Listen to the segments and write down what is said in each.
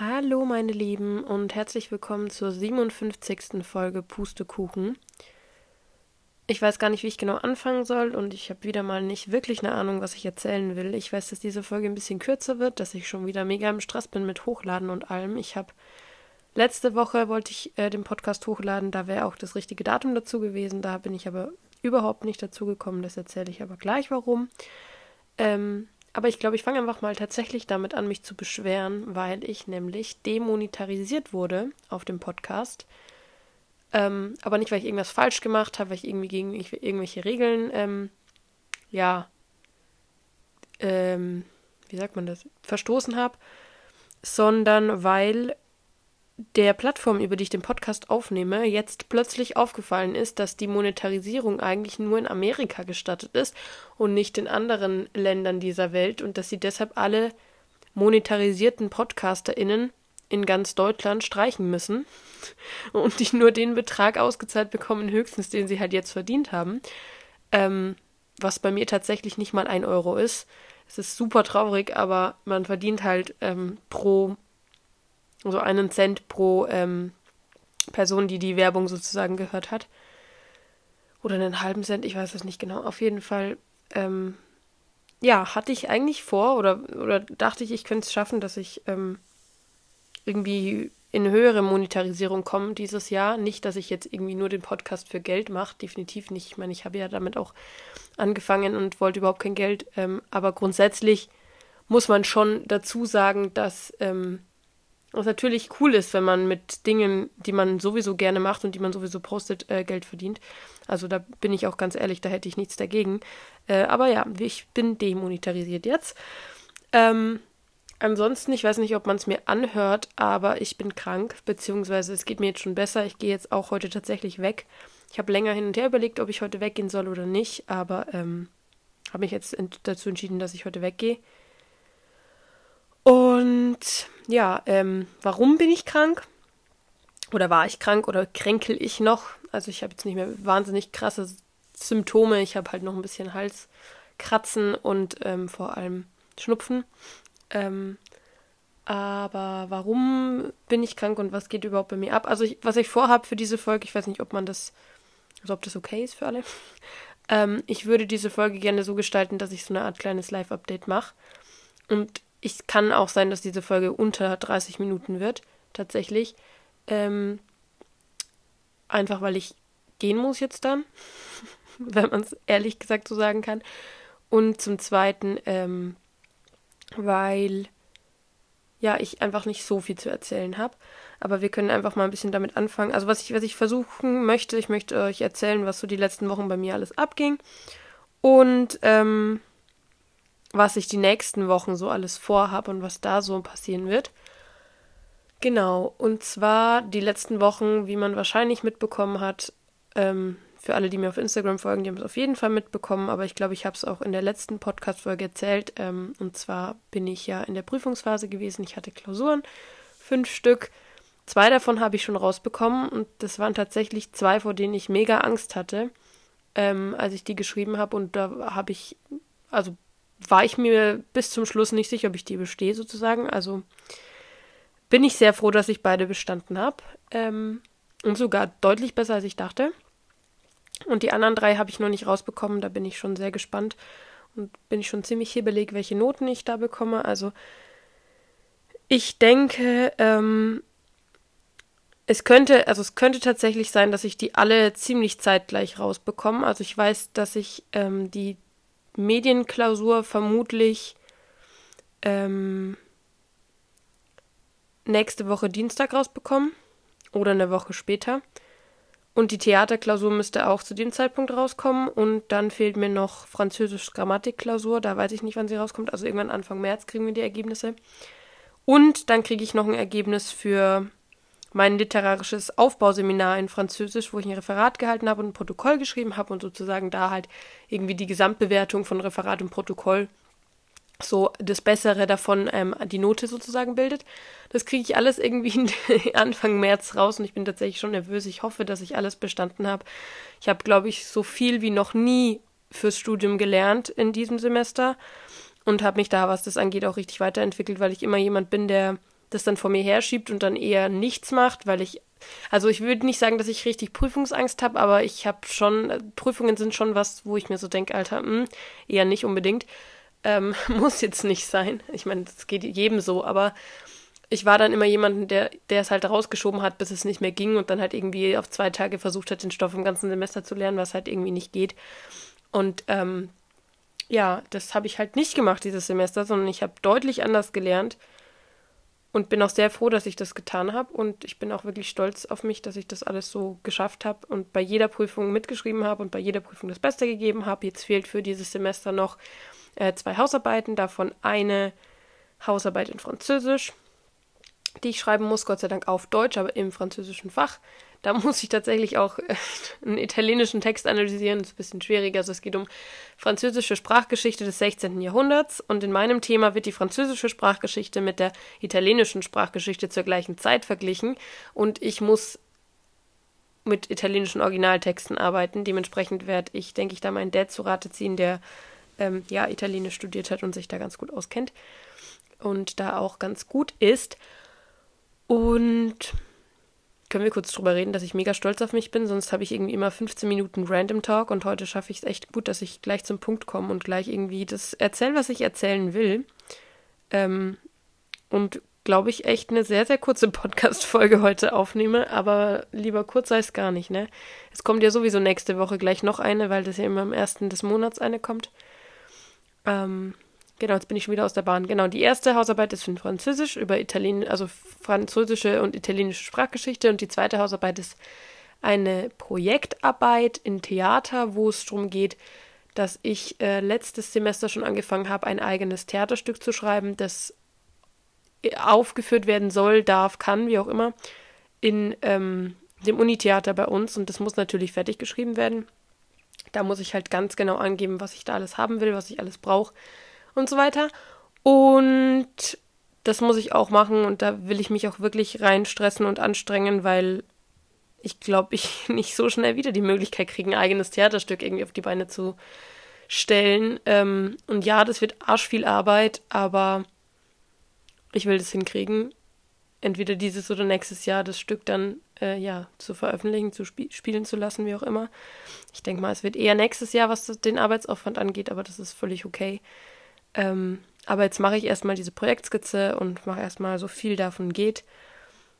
Hallo meine Lieben und herzlich willkommen zur 57. Folge Pustekuchen. Ich weiß gar nicht, wie ich genau anfangen soll und ich habe wieder mal nicht wirklich eine Ahnung, was ich erzählen will. Ich weiß, dass diese Folge ein bisschen kürzer wird, dass ich schon wieder mega im Stress bin mit Hochladen und allem. Ich habe letzte Woche wollte ich äh, den Podcast hochladen, da wäre auch das richtige Datum dazu gewesen. Da bin ich aber überhaupt nicht dazu gekommen. Das erzähle ich aber gleich warum. Ähm, aber ich glaube, ich fange einfach mal tatsächlich damit an, mich zu beschweren, weil ich nämlich demonetarisiert wurde auf dem Podcast. Ähm, aber nicht, weil ich irgendwas falsch gemacht habe, weil ich irgendwie gegen irgendwelche Regeln, ähm, ja, ähm, wie sagt man das, verstoßen habe, sondern weil der Plattform, über die ich den Podcast aufnehme, jetzt plötzlich aufgefallen ist, dass die Monetarisierung eigentlich nur in Amerika gestattet ist und nicht in anderen Ländern dieser Welt und dass sie deshalb alle monetarisierten PodcasterInnen in ganz Deutschland streichen müssen und die nur den Betrag ausgezahlt bekommen, höchstens den sie halt jetzt verdient haben. Ähm, was bei mir tatsächlich nicht mal ein Euro ist. Es ist super traurig, aber man verdient halt ähm, pro so einen Cent pro ähm, Person, die die Werbung sozusagen gehört hat. Oder einen halben Cent, ich weiß es nicht genau. Auf jeden Fall, ähm, ja, hatte ich eigentlich vor oder, oder dachte ich, ich könnte es schaffen, dass ich ähm, irgendwie in höhere Monetarisierung komme dieses Jahr. Nicht, dass ich jetzt irgendwie nur den Podcast für Geld mache, definitiv nicht. Ich meine, ich habe ja damit auch angefangen und wollte überhaupt kein Geld. Ähm, aber grundsätzlich muss man schon dazu sagen, dass ähm, was natürlich cool ist, wenn man mit Dingen, die man sowieso gerne macht und die man sowieso postet, äh, Geld verdient. Also da bin ich auch ganz ehrlich, da hätte ich nichts dagegen. Äh, aber ja, ich bin demonetarisiert jetzt. Ähm, ansonsten, ich weiß nicht, ob man es mir anhört, aber ich bin krank, beziehungsweise es geht mir jetzt schon besser. Ich gehe jetzt auch heute tatsächlich weg. Ich habe länger hin und her überlegt, ob ich heute weggehen soll oder nicht, aber ähm, habe mich jetzt dazu entschieden, dass ich heute weggehe. Und ja, ähm, warum bin ich krank? Oder war ich krank oder kränkel ich noch? Also ich habe jetzt nicht mehr wahnsinnig krasse Symptome. Ich habe halt noch ein bisschen Halskratzen und ähm, vor allem Schnupfen. Ähm, aber warum bin ich krank und was geht überhaupt bei mir ab? Also ich, was ich vorhabe für diese Folge, ich weiß nicht, ob man das, also ob das okay ist für alle. Ähm, ich würde diese Folge gerne so gestalten, dass ich so eine Art kleines Live-Update mache. Und ich kann auch sein, dass diese Folge unter 30 Minuten wird, tatsächlich. Ähm, einfach weil ich gehen muss jetzt dann, wenn man es ehrlich gesagt so sagen kann. Und zum Zweiten, ähm, weil ja, ich einfach nicht so viel zu erzählen habe. Aber wir können einfach mal ein bisschen damit anfangen. Also was ich, was ich versuchen möchte, ich möchte euch erzählen, was so die letzten Wochen bei mir alles abging. Und ähm, was ich die nächsten Wochen so alles vorhabe und was da so passieren wird. Genau, und zwar die letzten Wochen, wie man wahrscheinlich mitbekommen hat, ähm, für alle, die mir auf Instagram folgen, die haben es auf jeden Fall mitbekommen, aber ich glaube, ich habe es auch in der letzten Podcast-Folge erzählt. Ähm, und zwar bin ich ja in der Prüfungsphase gewesen. Ich hatte Klausuren, fünf Stück. Zwei davon habe ich schon rausbekommen und das waren tatsächlich zwei, vor denen ich mega Angst hatte, ähm, als ich die geschrieben habe. Und da habe ich, also war ich mir bis zum Schluss nicht sicher, ob ich die bestehe sozusagen. Also bin ich sehr froh, dass ich beide bestanden habe. Ähm, und sogar deutlich besser, als ich dachte. Und die anderen drei habe ich noch nicht rausbekommen. Da bin ich schon sehr gespannt. Und bin ich schon ziemlich hibbelig, welche Noten ich da bekomme. Also ich denke, ähm, es könnte, also es könnte tatsächlich sein, dass ich die alle ziemlich zeitgleich rausbekomme. Also ich weiß, dass ich ähm, die Medienklausur vermutlich ähm, nächste Woche Dienstag rausbekommen oder eine Woche später. Und die Theaterklausur müsste auch zu dem Zeitpunkt rauskommen. Und dann fehlt mir noch Französisch Grammatikklausur. Da weiß ich nicht, wann sie rauskommt. Also irgendwann Anfang März kriegen wir die Ergebnisse. Und dann kriege ich noch ein Ergebnis für mein literarisches Aufbauseminar in Französisch, wo ich ein Referat gehalten habe und ein Protokoll geschrieben habe und sozusagen da halt irgendwie die Gesamtbewertung von Referat und Protokoll so das Bessere davon ähm, die Note sozusagen bildet. Das kriege ich alles irgendwie Anfang März raus und ich bin tatsächlich schon nervös. Ich hoffe, dass ich alles bestanden habe. Ich habe, glaube ich, so viel wie noch nie fürs Studium gelernt in diesem Semester und habe mich da, was das angeht, auch richtig weiterentwickelt, weil ich immer jemand bin, der das dann vor mir herschiebt und dann eher nichts macht, weil ich, also ich würde nicht sagen, dass ich richtig Prüfungsangst habe, aber ich habe schon, Prüfungen sind schon was, wo ich mir so denke, Alter, mh, hm, eher nicht unbedingt. Ähm, muss jetzt nicht sein. Ich meine, das geht jedem so, aber ich war dann immer jemand, der, der es halt rausgeschoben hat, bis es nicht mehr ging und dann halt irgendwie auf zwei Tage versucht hat, den Stoff im ganzen Semester zu lernen, was halt irgendwie nicht geht. Und ähm, ja, das habe ich halt nicht gemacht dieses Semester, sondern ich habe deutlich anders gelernt und bin auch sehr froh, dass ich das getan habe und ich bin auch wirklich stolz auf mich, dass ich das alles so geschafft habe und bei jeder Prüfung mitgeschrieben habe und bei jeder Prüfung das Beste gegeben habe. Jetzt fehlt für dieses Semester noch äh, zwei Hausarbeiten, davon eine Hausarbeit in Französisch, die ich schreiben muss, Gott sei Dank auf Deutsch, aber im französischen Fach. Da muss ich tatsächlich auch äh, einen italienischen Text analysieren. Das ist ein bisschen schwieriger. Also es geht um französische Sprachgeschichte des 16. Jahrhunderts. Und in meinem Thema wird die französische Sprachgeschichte mit der italienischen Sprachgeschichte zur gleichen Zeit verglichen. Und ich muss mit italienischen Originaltexten arbeiten. Dementsprechend werde ich, denke ich, da meinen Dad zu Rate ziehen, der ähm, ja Italienisch studiert hat und sich da ganz gut auskennt und da auch ganz gut ist. Und können wir kurz drüber reden, dass ich mega stolz auf mich bin, sonst habe ich irgendwie immer 15 Minuten Random Talk und heute schaffe ich es echt gut, dass ich gleich zum Punkt komme und gleich irgendwie das erzähle, was ich erzählen will. Ähm, und glaube ich, echt eine sehr, sehr kurze Podcast-Folge heute aufnehme, aber lieber kurz sei es gar nicht, ne? Es kommt ja sowieso nächste Woche gleich noch eine, weil das ja immer am ersten des Monats eine kommt. Ähm, Genau, jetzt bin ich schon wieder aus der Bahn. Genau, die erste Hausarbeit ist in Französisch über Italien, also französische und italienische Sprachgeschichte und die zweite Hausarbeit ist eine Projektarbeit in Theater, wo es darum geht, dass ich äh, letztes Semester schon angefangen habe, ein eigenes Theaterstück zu schreiben, das aufgeführt werden soll, darf, kann, wie auch immer, in ähm, dem Unitheater bei uns und das muss natürlich fertig geschrieben werden. Da muss ich halt ganz genau angeben, was ich da alles haben will, was ich alles brauche und so weiter. Und das muss ich auch machen und da will ich mich auch wirklich reinstressen und anstrengen, weil ich glaube, ich nicht so schnell wieder die Möglichkeit kriege, ein eigenes Theaterstück irgendwie auf die Beine zu stellen. Ähm, und ja, das wird arsch viel Arbeit, aber ich will das hinkriegen. Entweder dieses oder nächstes Jahr das Stück dann äh, ja zu veröffentlichen, zu sp spielen zu lassen, wie auch immer. Ich denke mal, es wird eher nächstes Jahr, was den Arbeitsaufwand angeht, aber das ist völlig okay. Ähm, aber jetzt mache ich erstmal diese Projektskizze und mache erstmal so viel davon geht.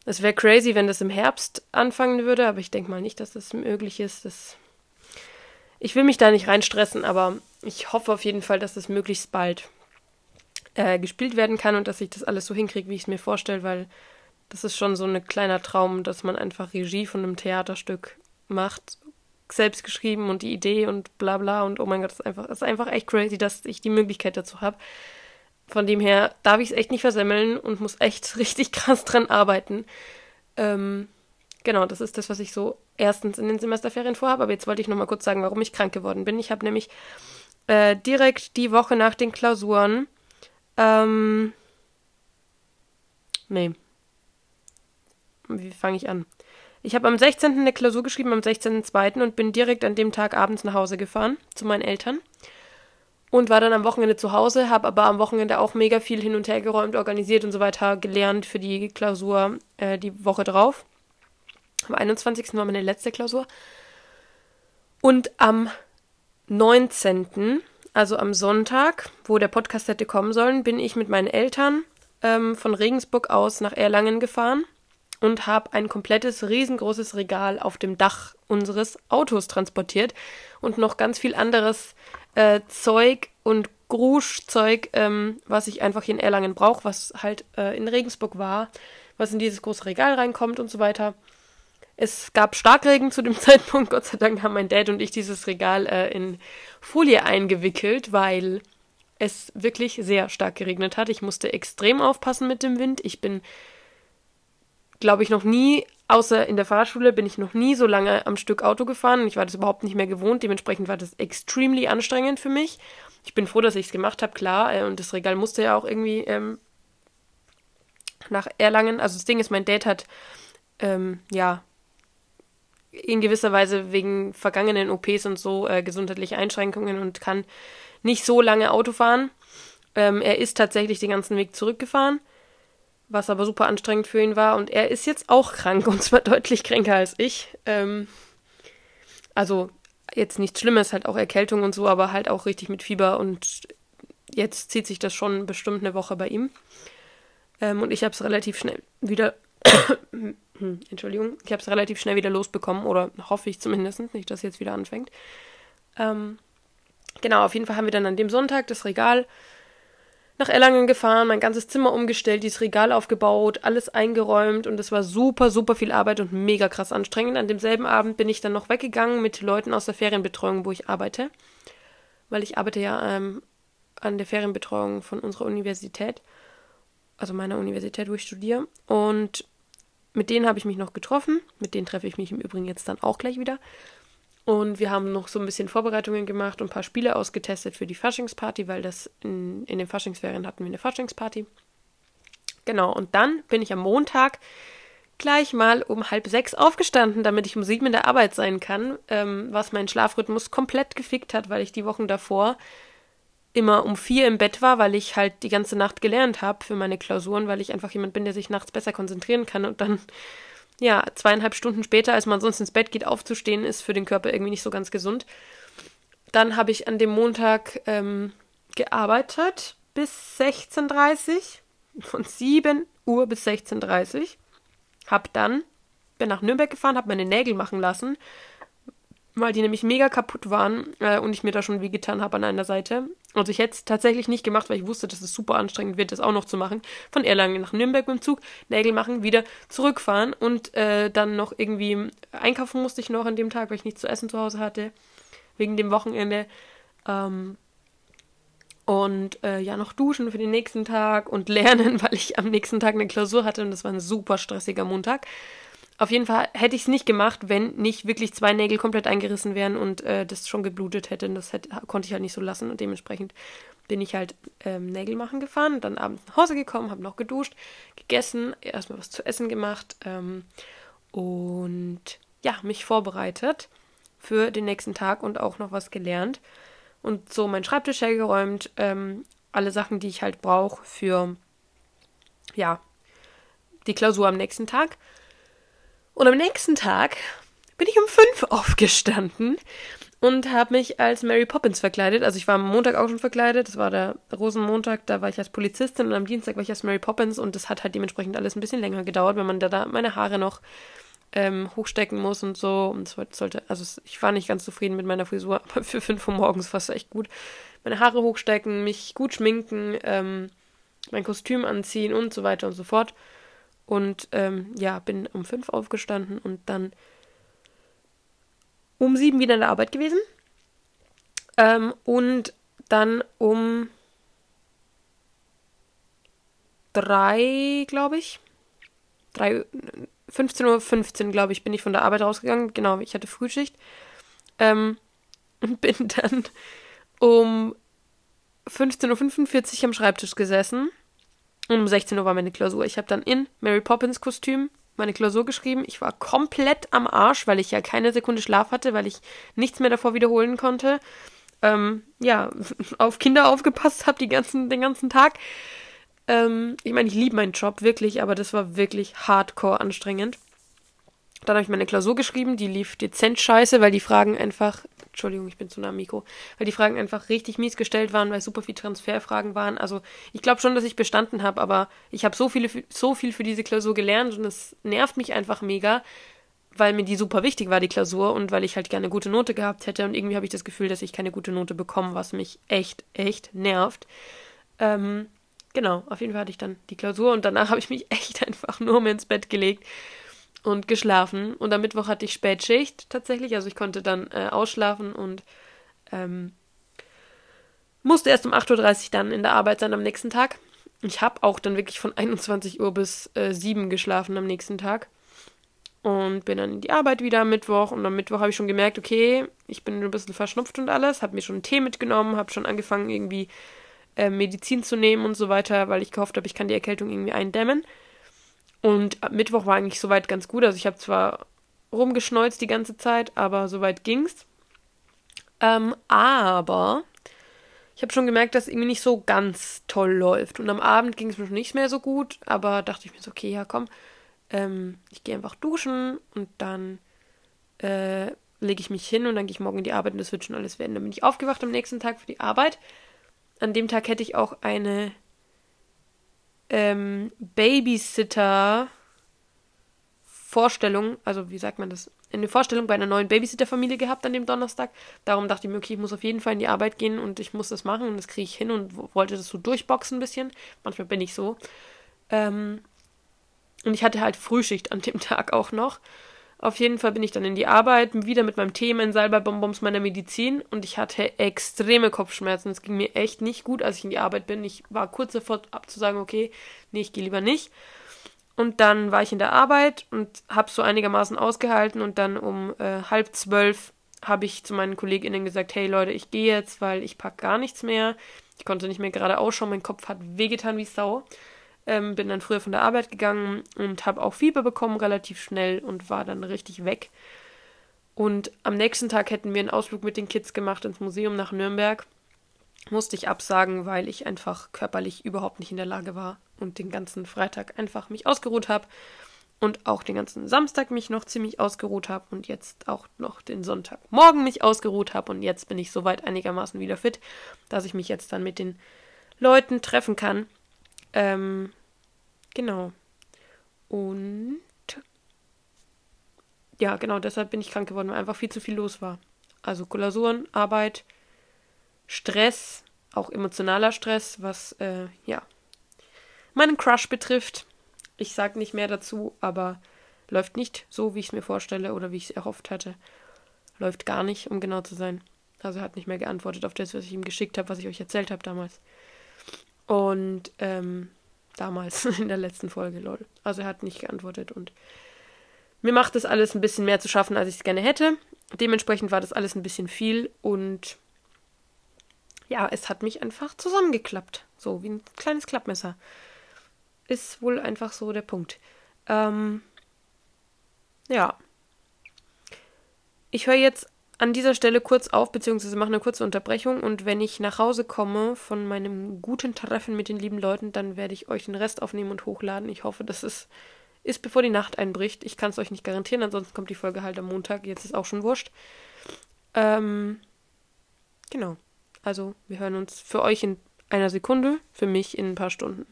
Es wäre crazy, wenn das im Herbst anfangen würde, aber ich denke mal nicht, dass das möglich ist. Das ich will mich da nicht reinstressen, aber ich hoffe auf jeden Fall, dass das möglichst bald äh, gespielt werden kann und dass ich das alles so hinkriege, wie ich es mir vorstelle, weil das ist schon so ein kleiner Traum, dass man einfach Regie von einem Theaterstück macht selbst geschrieben und die Idee und bla bla und oh mein Gott, das ist einfach, das ist einfach echt crazy, dass ich die Möglichkeit dazu habe. Von dem her darf ich es echt nicht versemmeln und muss echt richtig krass dran arbeiten. Ähm, genau, das ist das, was ich so erstens in den Semesterferien vorhabe. Aber jetzt wollte ich nochmal kurz sagen, warum ich krank geworden bin. Ich habe nämlich äh, direkt die Woche nach den Klausuren. Ähm, nee. Wie fange ich an? Ich habe am 16. eine Klausur geschrieben, am 16.02. und bin direkt an dem Tag abends nach Hause gefahren zu meinen Eltern und war dann am Wochenende zu Hause, habe aber am Wochenende auch mega viel hin und her geräumt, organisiert und so weiter, gelernt für die Klausur äh, die Woche drauf. Am 21. war meine letzte Klausur. Und am 19., also am Sonntag, wo der Podcast hätte kommen sollen, bin ich mit meinen Eltern ähm, von Regensburg aus nach Erlangen gefahren und habe ein komplettes riesengroßes Regal auf dem Dach unseres Autos transportiert und noch ganz viel anderes äh, Zeug und Gruschzeug, ähm, was ich einfach hier in Erlangen brauche, was halt äh, in Regensburg war, was in dieses große Regal reinkommt und so weiter. Es gab Starkregen zu dem Zeitpunkt. Gott sei Dank haben mein Dad und ich dieses Regal äh, in Folie eingewickelt, weil es wirklich sehr stark geregnet hat. Ich musste extrem aufpassen mit dem Wind. Ich bin glaube ich, noch nie, außer in der Fahrschule, bin ich noch nie so lange am Stück Auto gefahren. Ich war das überhaupt nicht mehr gewohnt. Dementsprechend war das extremely anstrengend für mich. Ich bin froh, dass ich es gemacht habe, klar. Äh, und das Regal musste ja auch irgendwie ähm, nach Erlangen. Also das Ding ist, mein Dad hat, ähm, ja, in gewisser Weise wegen vergangenen OPs und so äh, gesundheitliche Einschränkungen und kann nicht so lange Auto fahren. Ähm, er ist tatsächlich den ganzen Weg zurückgefahren was aber super anstrengend für ihn war. Und er ist jetzt auch krank und zwar deutlich kränker als ich. Ähm, also jetzt nichts Schlimmes, halt auch Erkältung und so, aber halt auch richtig mit Fieber und jetzt zieht sich das schon bestimmt eine Woche bei ihm. Ähm, und ich habe es relativ schnell wieder, Entschuldigung, ich habe es relativ schnell wieder losbekommen oder hoffe ich zumindest, nicht, dass es jetzt wieder anfängt. Ähm, genau, auf jeden Fall haben wir dann an dem Sonntag das Regal nach Erlangen gefahren, mein ganzes Zimmer umgestellt, dieses Regal aufgebaut, alles eingeräumt und es war super, super viel Arbeit und mega krass anstrengend. An demselben Abend bin ich dann noch weggegangen mit Leuten aus der Ferienbetreuung, wo ich arbeite, weil ich arbeite ja ähm, an der Ferienbetreuung von unserer Universität, also meiner Universität, wo ich studiere. Und mit denen habe ich mich noch getroffen, mit denen treffe ich mich im Übrigen jetzt dann auch gleich wieder. Und wir haben noch so ein bisschen Vorbereitungen gemacht und ein paar Spiele ausgetestet für die Faschingsparty, weil das in, in den Faschingsferien hatten wir eine Faschingsparty. Genau, und dann bin ich am Montag gleich mal um halb sechs aufgestanden, damit ich um sieben in der Arbeit sein kann, ähm, was meinen Schlafrhythmus komplett gefickt hat, weil ich die Wochen davor immer um vier im Bett war, weil ich halt die ganze Nacht gelernt habe für meine Klausuren, weil ich einfach jemand bin, der sich nachts besser konzentrieren kann und dann ja, zweieinhalb Stunden später, als man sonst ins Bett geht, aufzustehen, ist für den Körper irgendwie nicht so ganz gesund. Dann habe ich an dem Montag ähm, gearbeitet bis 16.30 Uhr. Von 7 Uhr bis 16.30 Uhr. Hab dann, bin nach Nürnberg gefahren, habe meine Nägel machen lassen, weil die nämlich mega kaputt waren äh, und ich mir da schon wie getan habe an einer Seite. Also ich hätte es tatsächlich nicht gemacht, weil ich wusste, dass es super anstrengend wird, das auch noch zu machen. Von Erlangen nach Nürnberg mit dem Zug, Nägel machen, wieder zurückfahren und äh, dann noch irgendwie einkaufen musste ich noch an dem Tag, weil ich nichts zu essen zu Hause hatte, wegen dem Wochenende. Ähm, und äh, ja, noch duschen für den nächsten Tag und lernen, weil ich am nächsten Tag eine Klausur hatte und das war ein super stressiger Montag. Auf jeden Fall hätte ich es nicht gemacht, wenn nicht wirklich zwei Nägel komplett eingerissen wären und äh, das schon geblutet hätte. Und das hätte, konnte ich halt nicht so lassen. Und dementsprechend bin ich halt ähm, Nägel machen gefahren, dann abends nach Hause gekommen, habe noch geduscht, gegessen, erstmal was zu essen gemacht ähm, und ja, mich vorbereitet für den nächsten Tag und auch noch was gelernt. Und so meinen Schreibtisch hergeräumt, ähm, alle Sachen, die ich halt brauche für ja, die Klausur am nächsten Tag. Und am nächsten Tag bin ich um fünf aufgestanden und habe mich als Mary Poppins verkleidet. Also ich war am Montag auch schon verkleidet, das war der Rosenmontag, da war ich als Polizistin und am Dienstag war ich als Mary Poppins und das hat halt dementsprechend alles ein bisschen länger gedauert, wenn man da, da meine Haare noch ähm, hochstecken muss und so. Und es sollte, also ich war nicht ganz zufrieden mit meiner Frisur, aber für fünf Uhr morgens war es echt gut. Meine Haare hochstecken, mich gut schminken, ähm, mein Kostüm anziehen und so weiter und so fort. Und ähm, ja, bin um fünf aufgestanden und dann um sieben wieder in der Arbeit gewesen. Ähm, und dann um drei, glaube ich. Drei, 15.15 Uhr, 15, glaube ich, bin ich von der Arbeit rausgegangen. Genau, ich hatte Frühschicht. Ähm, und bin dann um 15.45 Uhr am Schreibtisch gesessen und um 16 Uhr war meine Klausur. Ich habe dann in Mary Poppins Kostüm meine Klausur geschrieben. Ich war komplett am Arsch, weil ich ja keine Sekunde Schlaf hatte, weil ich nichts mehr davor wiederholen konnte. Ähm, ja, auf Kinder aufgepasst habe ganzen, den ganzen Tag. Ähm, ich meine, ich liebe meinen Job wirklich, aber das war wirklich hardcore anstrengend. Dann habe ich meine Klausur geschrieben, die lief dezent scheiße, weil die Fragen einfach Entschuldigung, ich bin zu nah am Mikro, weil die Fragen einfach richtig mies gestellt waren, weil super viele Transferfragen waren. Also ich glaube schon, dass ich bestanden habe, aber ich habe so, so viel für diese Klausur gelernt und es nervt mich einfach mega, weil mir die super wichtig war, die Klausur, und weil ich halt gerne eine gute Note gehabt hätte. Und irgendwie habe ich das Gefühl, dass ich keine gute Note bekomme, was mich echt, echt nervt. Ähm, genau, auf jeden Fall hatte ich dann die Klausur und danach habe ich mich echt einfach nur mehr ins Bett gelegt und geschlafen. Und am Mittwoch hatte ich Spätschicht tatsächlich. Also ich konnte dann äh, ausschlafen und ähm, musste erst um 8.30 Uhr dann in der Arbeit sein am nächsten Tag. Ich habe auch dann wirklich von 21 Uhr bis äh, 7 geschlafen am nächsten Tag. Und bin dann in die Arbeit wieder am Mittwoch. Und am Mittwoch habe ich schon gemerkt, okay, ich bin ein bisschen verschnupft und alles. Habe mir schon einen Tee mitgenommen, habe schon angefangen, irgendwie äh, Medizin zu nehmen und so weiter, weil ich gehofft habe, ich kann die Erkältung irgendwie eindämmen. Und Mittwoch war eigentlich soweit ganz gut. Also ich habe zwar rumgeschneuzt die ganze Zeit, aber soweit ging's. Ähm, aber ich habe schon gemerkt, dass es irgendwie nicht so ganz toll läuft. Und am Abend ging es mir schon nicht mehr so gut, aber dachte ich mir so, okay, ja komm, ähm, ich gehe einfach duschen und dann äh, lege ich mich hin und dann gehe ich morgen in die Arbeit und das wird schon alles werden. Dann bin ich aufgewacht am nächsten Tag für die Arbeit. An dem Tag hätte ich auch eine ähm, Babysitter Vorstellung, also wie sagt man das, eine Vorstellung bei einer neuen Babysitter-Familie gehabt an dem Donnerstag. Darum dachte ich mir, okay, ich muss auf jeden Fall in die Arbeit gehen und ich muss das machen und das kriege ich hin und wollte das so durchboxen ein bisschen. Manchmal bin ich so. Ähm, und ich hatte halt Frühschicht an dem Tag auch noch. Auf jeden Fall bin ich dann in die Arbeit, wieder mit meinem Tee, meinen Salbeibonbons, meiner Medizin und ich hatte extreme Kopfschmerzen. Es ging mir echt nicht gut, als ich in die Arbeit bin. Ich war kurz davor abzusagen, okay, nee, ich gehe lieber nicht. Und dann war ich in der Arbeit und habe so einigermaßen ausgehalten und dann um äh, halb zwölf habe ich zu meinen KollegInnen gesagt, hey Leute, ich gehe jetzt, weil ich pack gar nichts mehr. Ich konnte nicht mehr gerade ausschauen, mein Kopf hat wehgetan wie Sau. Ähm, bin dann früher von der Arbeit gegangen und habe auch Fieber bekommen relativ schnell und war dann richtig weg. Und am nächsten Tag hätten wir einen Ausflug mit den Kids gemacht ins Museum nach Nürnberg. Musste ich absagen, weil ich einfach körperlich überhaupt nicht in der Lage war und den ganzen Freitag einfach mich ausgeruht habe und auch den ganzen Samstag mich noch ziemlich ausgeruht habe und jetzt auch noch den Sonntagmorgen mich ausgeruht habe und jetzt bin ich soweit einigermaßen wieder fit, dass ich mich jetzt dann mit den Leuten treffen kann. Ähm, genau. Und ja, genau, deshalb bin ich krank geworden, weil einfach viel zu viel los war. Also Kolasuren, Arbeit, Stress, auch emotionaler Stress, was äh, ja meinen Crush betrifft. Ich sage nicht mehr dazu, aber läuft nicht so, wie ich es mir vorstelle oder wie ich es erhofft hatte. Läuft gar nicht, um genau zu sein. Also er hat nicht mehr geantwortet auf das, was ich ihm geschickt habe, was ich euch erzählt habe damals. Und ähm, damals in der letzten Folge, lol. Also er hat nicht geantwortet und mir macht das alles ein bisschen mehr zu schaffen, als ich es gerne hätte. Dementsprechend war das alles ein bisschen viel und ja, es hat mich einfach zusammengeklappt. So wie ein kleines Klappmesser ist wohl einfach so der Punkt. Ähm, ja. Ich höre jetzt an dieser Stelle kurz auf, beziehungsweise mache eine kurze Unterbrechung und wenn ich nach Hause komme von meinem guten Treffen mit den lieben Leuten, dann werde ich euch den Rest aufnehmen und hochladen. Ich hoffe, dass es ist, bevor die Nacht einbricht. Ich kann es euch nicht garantieren, ansonsten kommt die Folge halt am Montag. Jetzt ist auch schon wurscht. Ähm, genau. Also, wir hören uns für euch in einer Sekunde, für mich in ein paar Stunden.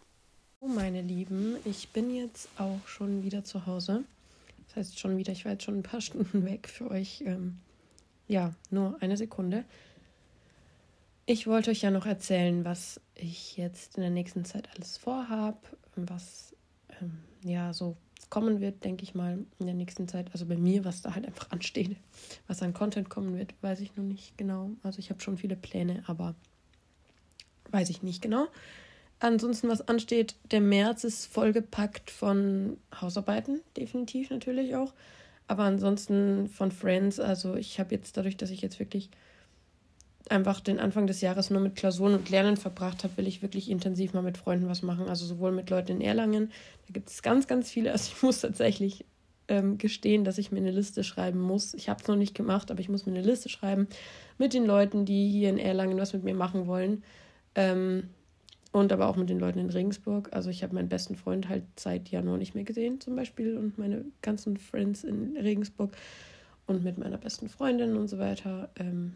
Oh, meine Lieben, ich bin jetzt auch schon wieder zu Hause. Das heißt schon wieder, ich war jetzt schon ein paar Stunden weg für euch. Ähm, ja, nur eine Sekunde. Ich wollte euch ja noch erzählen, was ich jetzt in der nächsten Zeit alles vorhabe, was ähm, ja so kommen wird, denke ich mal, in der nächsten Zeit. Also bei mir, was da halt einfach ansteht, was an Content kommen wird, weiß ich noch nicht genau. Also ich habe schon viele Pläne, aber weiß ich nicht genau ansonsten was ansteht, der März ist vollgepackt von Hausarbeiten, definitiv natürlich auch. Aber ansonsten von Friends, also ich habe jetzt dadurch, dass ich jetzt wirklich einfach den Anfang des Jahres nur mit Klausuren und Lernen verbracht habe, will ich wirklich intensiv mal mit Freunden was machen. Also sowohl mit Leuten in Erlangen, da gibt es ganz, ganz viele. Also ich muss tatsächlich ähm, gestehen, dass ich mir eine Liste schreiben muss. Ich habe es noch nicht gemacht, aber ich muss mir eine Liste schreiben mit den Leuten, die hier in Erlangen was mit mir machen wollen. Ähm, und aber auch mit den Leuten in Regensburg. Also ich habe meinen besten Freund halt seit Januar nicht mehr gesehen zum Beispiel und meine ganzen Friends in Regensburg und mit meiner besten Freundin und so weiter. Ähm,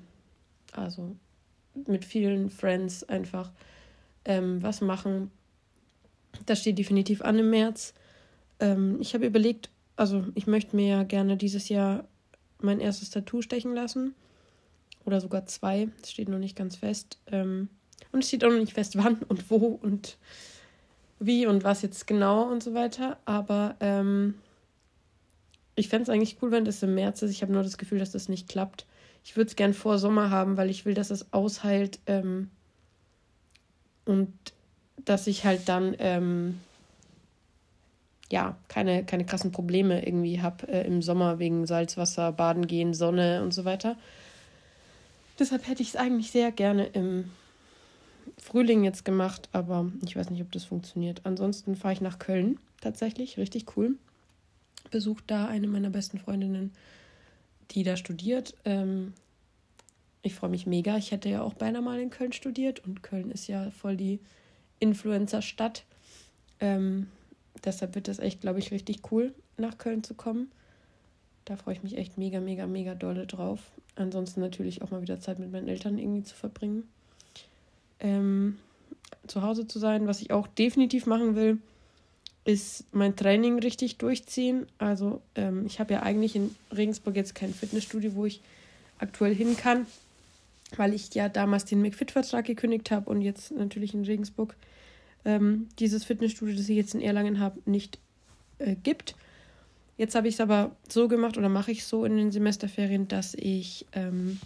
also mit vielen Friends einfach ähm, was machen. Das steht definitiv an im März. Ähm, ich habe überlegt, also ich möchte mir ja gerne dieses Jahr mein erstes Tattoo stechen lassen. Oder sogar zwei. Das steht noch nicht ganz fest. Ähm, und es steht auch noch nicht fest, wann und wo und wie und was jetzt genau und so weiter. Aber ähm, ich fände es eigentlich cool, wenn das im März ist. Ich habe nur das Gefühl, dass das nicht klappt. Ich würde es gern vor Sommer haben, weil ich will, dass es ausheilt ähm, und dass ich halt dann ähm, ja keine, keine krassen Probleme irgendwie habe äh, im Sommer wegen Salzwasser, Baden gehen, Sonne und so weiter. Deshalb hätte ich es eigentlich sehr gerne im Frühling jetzt gemacht, aber ich weiß nicht, ob das funktioniert. Ansonsten fahre ich nach Köln tatsächlich, richtig cool. Besucht da eine meiner besten Freundinnen, die da studiert. Ähm, ich freue mich mega. Ich hätte ja auch beinahe mal in Köln studiert und Köln ist ja voll die Influencer-Stadt. Ähm, deshalb wird das echt, glaube ich, richtig cool, nach Köln zu kommen. Da freue ich mich echt mega, mega, mega dolle drauf. Ansonsten natürlich auch mal wieder Zeit mit meinen Eltern irgendwie zu verbringen. Ähm, zu Hause zu sein. Was ich auch definitiv machen will, ist mein Training richtig durchziehen. Also ähm, ich habe ja eigentlich in Regensburg jetzt kein Fitnessstudio, wo ich aktuell hin kann, weil ich ja damals den McFit-Vertrag gekündigt habe und jetzt natürlich in Regensburg ähm, dieses Fitnessstudio, das ich jetzt in Erlangen habe, nicht äh, gibt. Jetzt habe ich es aber so gemacht oder mache ich so in den Semesterferien, dass ich ähm,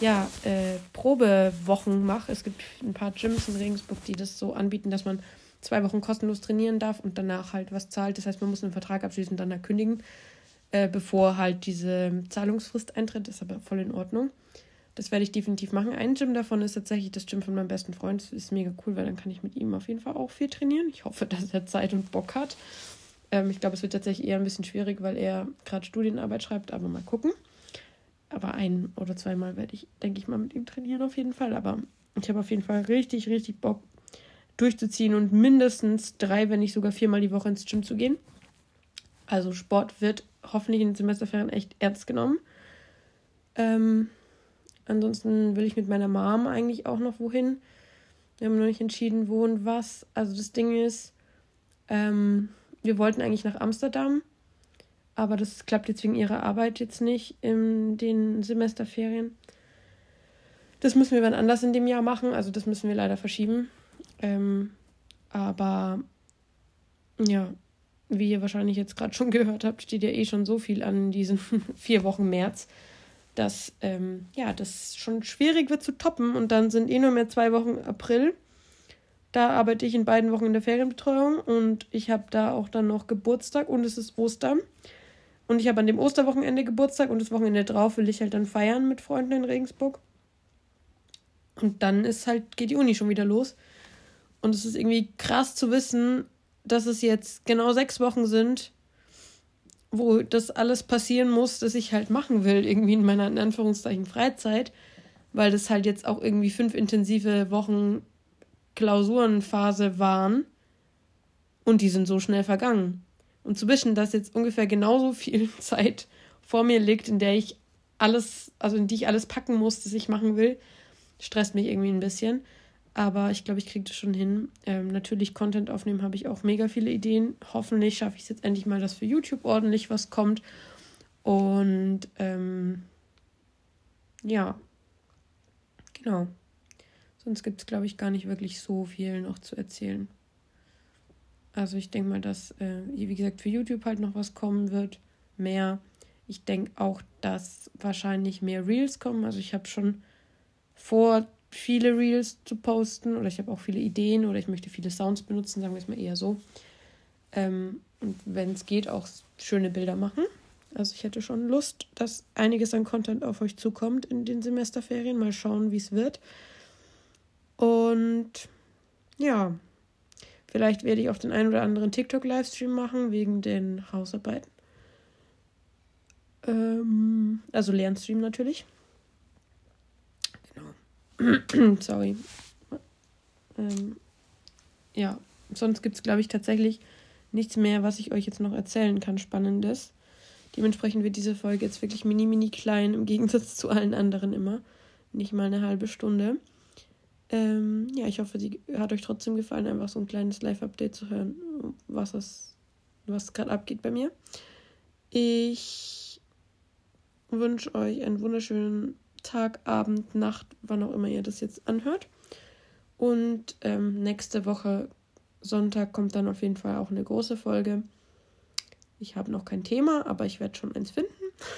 ja, äh, Probewochen mache. Es gibt ein paar Gyms in Regensburg, die das so anbieten, dass man zwei Wochen kostenlos trainieren darf und danach halt was zahlt. Das heißt, man muss einen Vertrag abschließen und dann kündigen, äh, bevor halt diese Zahlungsfrist eintritt. Das ist aber voll in Ordnung. Das werde ich definitiv machen. Ein Gym davon ist tatsächlich das Gym von meinem besten Freund. Das ist mega cool, weil dann kann ich mit ihm auf jeden Fall auch viel trainieren. Ich hoffe, dass er Zeit und Bock hat. Ähm, ich glaube, es wird tatsächlich eher ein bisschen schwierig, weil er gerade Studienarbeit schreibt, aber mal gucken. Aber ein oder zweimal werde ich, denke ich mal, mit ihm trainieren auf jeden Fall. Aber ich habe auf jeden Fall richtig, richtig Bock durchzuziehen und mindestens drei, wenn nicht sogar viermal die Woche ins Gym zu gehen. Also Sport wird hoffentlich in den Semesterferien echt ernst genommen. Ähm, ansonsten will ich mit meiner Mom eigentlich auch noch wohin. Wir haben noch nicht entschieden, wo und was. Also das Ding ist, ähm, wir wollten eigentlich nach Amsterdam. Aber das klappt jetzt wegen ihrer Arbeit jetzt nicht in den Semesterferien. Das müssen wir wann anders in dem Jahr machen. Also das müssen wir leider verschieben. Ähm, aber ja, wie ihr wahrscheinlich jetzt gerade schon gehört habt, steht ja eh schon so viel an diesen vier Wochen März, dass ähm, ja, das schon schwierig wird zu toppen. Und dann sind eh nur mehr zwei Wochen April. Da arbeite ich in beiden Wochen in der Ferienbetreuung und ich habe da auch dann noch Geburtstag und es ist Ostern. Und ich habe an dem Osterwochenende Geburtstag und das Wochenende drauf will ich halt dann feiern mit Freunden in Regensburg. Und dann ist halt, geht die Uni schon wieder los. Und es ist irgendwie krass zu wissen, dass es jetzt genau sechs Wochen sind, wo das alles passieren muss, das ich halt machen will, irgendwie in meiner in Anführungszeichen Freizeit, weil das halt jetzt auch irgendwie fünf intensive Wochen Klausurenphase waren und die sind so schnell vergangen. Und zu wissen, dass jetzt ungefähr genauso viel Zeit vor mir liegt, in der ich alles, also in die ich alles packen muss, das ich machen will, stresst mich irgendwie ein bisschen. Aber ich glaube, ich kriege das schon hin. Ähm, natürlich Content aufnehmen habe ich auch mega viele Ideen. Hoffentlich schaffe ich es jetzt endlich mal, dass für YouTube ordentlich was kommt. Und ähm, ja, genau. Sonst gibt es, glaube ich, gar nicht wirklich so viel noch zu erzählen. Also ich denke mal, dass, äh, wie gesagt, für YouTube halt noch was kommen wird. Mehr. Ich denke auch, dass wahrscheinlich mehr Reels kommen. Also ich habe schon vor, viele Reels zu posten oder ich habe auch viele Ideen oder ich möchte viele Sounds benutzen, sagen wir es mal eher so. Ähm, und wenn es geht, auch schöne Bilder machen. Also ich hätte schon Lust, dass einiges an Content auf euch zukommt in den Semesterferien. Mal schauen, wie es wird. Und ja, Vielleicht werde ich auch den einen oder anderen TikTok-Livestream machen wegen den Hausarbeiten. Ähm, also Lernstream natürlich. Genau. Sorry. Ähm, ja, sonst gibt es, glaube ich, tatsächlich nichts mehr, was ich euch jetzt noch erzählen kann, spannendes. Dementsprechend wird diese Folge jetzt wirklich mini, mini klein, im Gegensatz zu allen anderen immer. Nicht mal eine halbe Stunde. Ähm, ja, ich hoffe, sie hat euch trotzdem gefallen, einfach so ein kleines Live-Update zu hören, was was gerade abgeht bei mir. Ich wünsche euch einen wunderschönen Tag, Abend, Nacht, wann auch immer ihr das jetzt anhört. Und ähm, nächste Woche Sonntag kommt dann auf jeden Fall auch eine große Folge. Ich habe noch kein Thema, aber ich werde schon eins finden.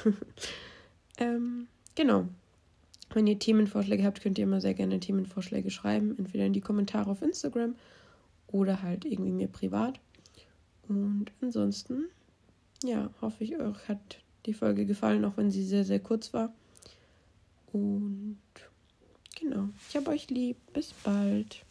ähm, genau. Wenn ihr Themenvorschläge habt, könnt ihr immer sehr gerne Themenvorschläge schreiben, entweder in die Kommentare auf Instagram oder halt irgendwie mir privat. Und ansonsten, ja, hoffe ich, euch hat die Folge gefallen, auch wenn sie sehr, sehr kurz war. Und genau, ich habe euch lieb. Bis bald.